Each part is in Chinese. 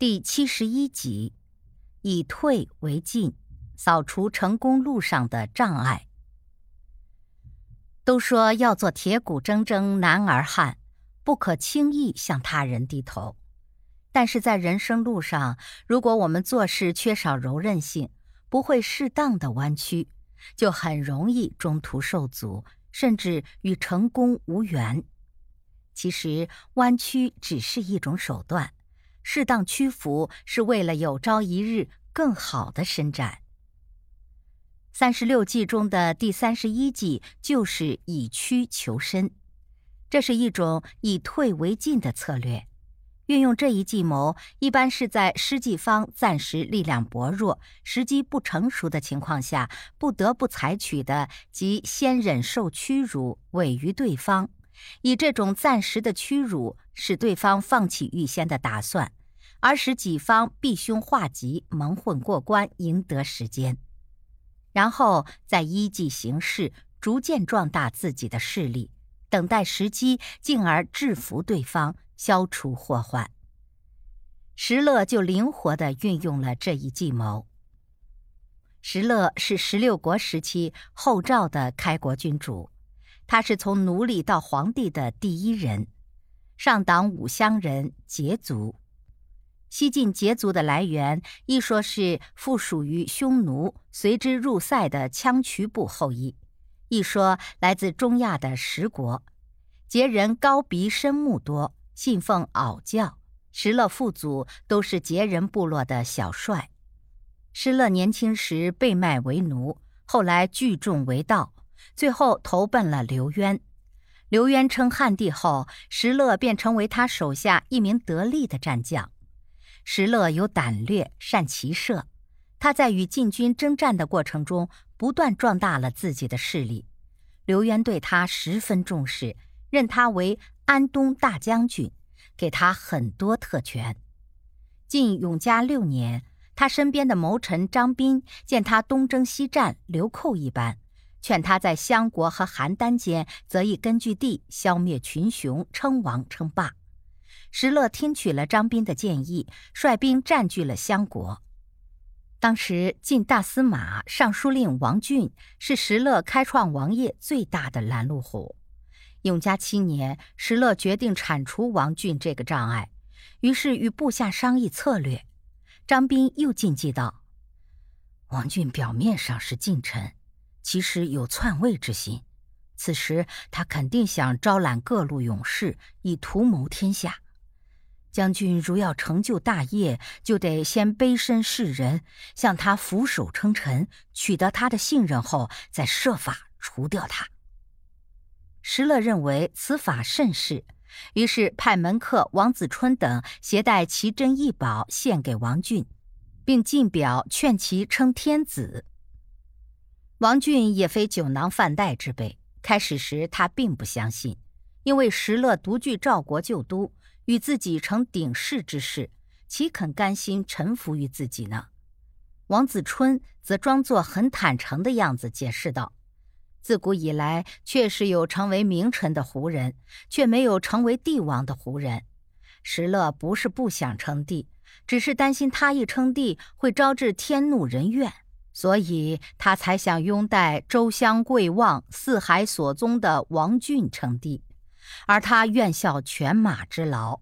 第七十一集，以退为进，扫除成功路上的障碍。都说要做铁骨铮铮男儿汉，不可轻易向他人低头。但是在人生路上，如果我们做事缺少柔韧性，不会适当的弯曲，就很容易中途受阻，甚至与成功无缘。其实，弯曲只是一种手段。适当屈服是为了有朝一日更好的伸展。三十六计中的第三十一计就是以屈求伸，这是一种以退为进的策略。运用这一计谋，一般是在施计方暂时力量薄弱、时机不成熟的情况下，不得不采取的，即先忍受屈辱，委于对方。以这种暂时的屈辱，使对方放弃预先的打算，而使己方避凶化吉，蒙混过关，赢得时间，然后再依计行事，逐渐壮大自己的势力，等待时机，进而制服对方，消除祸患。石勒就灵活地运用了这一计谋。石勒是十六国时期后赵的开国君主。他是从奴隶到皇帝的第一人，上党五乡人，羯族。西晋羯族的来源，一说是附属于匈奴，随之入塞的羌渠部后裔；一说来自中亚的十国。羯人高鼻深目多，信奉袄教。石勒父祖都是羯人部落的小帅。石勒年轻时被卖为奴，后来聚众为盗。最后投奔了刘渊，刘渊称汉帝后，石勒便成为他手下一名得力的战将。石勒有胆略，善骑射，他在与晋军征战的过程中，不断壮大了自己的势力。刘渊对他十分重视，任他为安东大将军，给他很多特权。晋永嘉六年，他身边的谋臣张斌见他东征西战，流寇一般。劝他在襄国和邯郸间择一根据地，消灭群雄，称王称霸。石勒听取了张斌的建议，率兵占据了襄国。当时晋大司马、尚书令王浚是石勒开创王业最大的拦路虎。永嘉七年，石勒决定铲除王浚这个障碍，于是与部下商议策略。张斌又进计道：“王浚表面上是近臣。”其实有篡位之心，此时他肯定想招揽各路勇士，以图谋天下。将军如要成就大业，就得先卑身示人，向他俯首称臣，取得他的信任后，再设法除掉他。石勒认为此法甚是，于是派门客王子春等携带奇珍异宝献给王浚，并进表劝其称天子。王浚也非酒囊饭袋之辈，开始时他并不相信，因为石勒独据赵国旧都，与自己成鼎世之势，岂肯甘心臣服于自己呢？王子春则装作很坦诚的样子，解释道：“自古以来，确实有成为名臣的胡人，却没有成为帝王的胡人。石勒不是不想称帝，只是担心他一称帝会招致天怒人怨。”所以他才想拥戴周襄贵望、四海所宗的王俊称帝，而他愿效犬马之劳。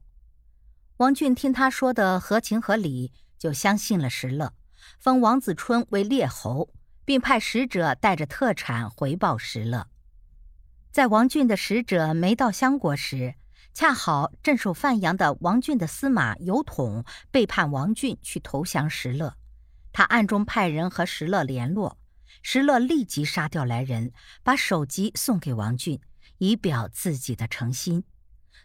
王俊听他说的合情合理，就相信了石勒，封王子春为列侯，并派使者带着特产回报石勒。在王俊的使者没到襄国时，恰好镇守范阳的王俊的司马尤统背叛王俊，去投降石勒。他暗中派人和石勒联络，石勒立即杀掉来人，把首级送给王浚，以表自己的诚心。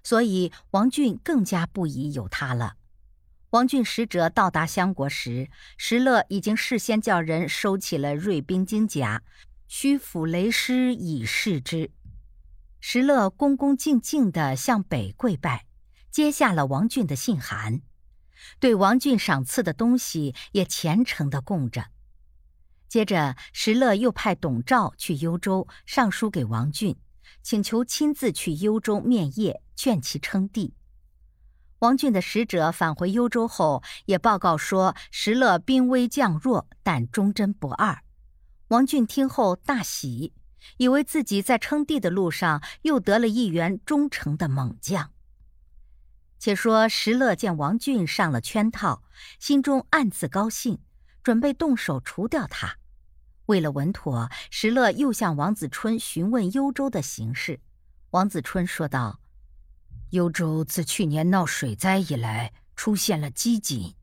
所以王浚更加不疑有他了。王浚使者到达相国时，石勒已经事先叫人收起了锐兵金甲，虚抚雷师以示之。石勒恭恭敬敬地向北跪拜，接下了王浚的信函。对王浚赏赐的东西也虔诚地供着。接着，石勒又派董兆去幽州上书给王浚，请求亲自去幽州面谒，劝其称帝。王俊的使者返回幽州后，也报告说石勒兵微将弱，但忠贞不二。王俊听后大喜，以为自己在称帝的路上又得了一员忠诚的猛将。且说石勒见王俊上了圈套，心中暗自高兴，准备动手除掉他。为了稳妥，石勒又向王子春询问幽州的形势。王子春说道。幽州自去年闹水灾以来，出现了饥馑，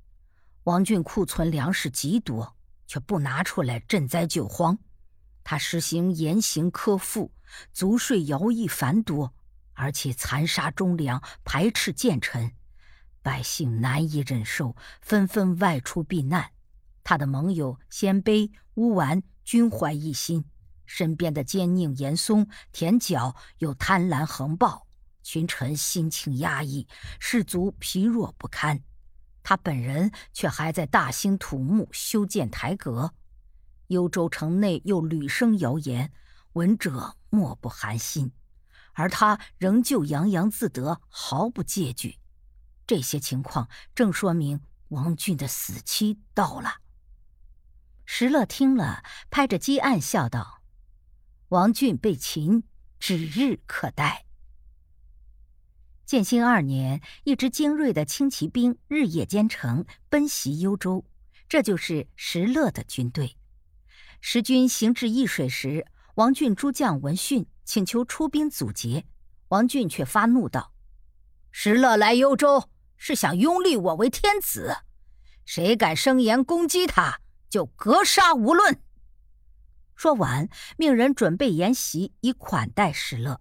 王俊库存粮食极多，却不拿出来赈灾救荒。他实行严刑苛赋，卒税徭役繁多，而且残杀忠良，排斥谏臣，百姓难以忍受，纷纷外出避难。他的盟友鲜卑、乌丸均怀异心，身边的奸佞严嵩、田角又贪婪横暴。群臣心情压抑，士卒疲弱不堪，他本人却还在大兴土木修建台阁。幽州城内又屡生谣言，闻者莫不寒心，而他仍旧洋洋自得，毫不戒惧。这些情况正说明王俊的死期到了。石勒听了，拍着鸡案笑道：“王俊被擒，指日可待。”建兴二年，一支精锐的轻骑兵日夜兼程，奔袭幽州。这就是石勒的军队。石军行至易水时，王俊诸将闻讯，请求出兵阻截。王俊却发怒道：“石勒来幽州，是想拥立我为天子，谁敢声言攻击他，就格杀无论。”说完，命人准备筵席，以款待石勒。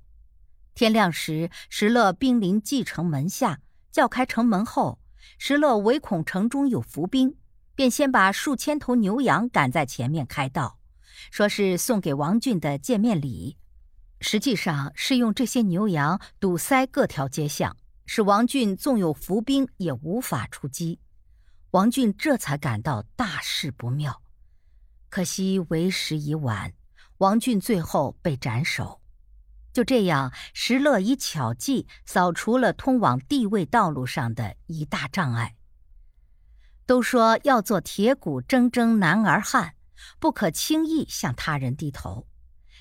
天亮时，石勒兵临蓟城门下，叫开城门后，石勒唯恐城中有伏兵，便先把数千头牛羊赶在前面开道，说是送给王俊的见面礼，实际上是用这些牛羊堵塞各条街巷，使王俊纵有伏兵也无法出击。王俊这才感到大事不妙，可惜为时已晚，王俊最后被斩首。就这样，石勒以巧计扫除了通往地位道路上的一大障碍。都说要做铁骨铮铮男儿汉，不可轻易向他人低头。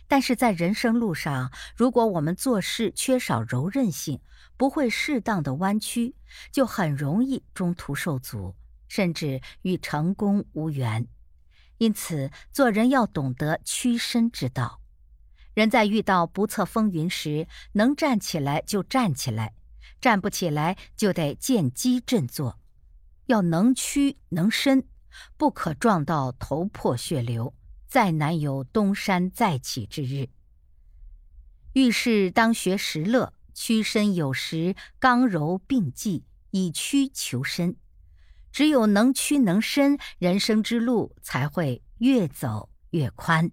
但是在人生路上，如果我们做事缺少柔韧性，不会适当的弯曲，就很容易中途受阻，甚至与成功无缘。因此，做人要懂得屈身之道。人在遇到不测风云时，能站起来就站起来，站不起来就得见机振作，要能屈能伸，不可撞到头破血流，再难有东山再起之日。遇事当学石乐，屈身有时，刚柔并济，以屈求伸。只有能屈能伸，人生之路才会越走越宽。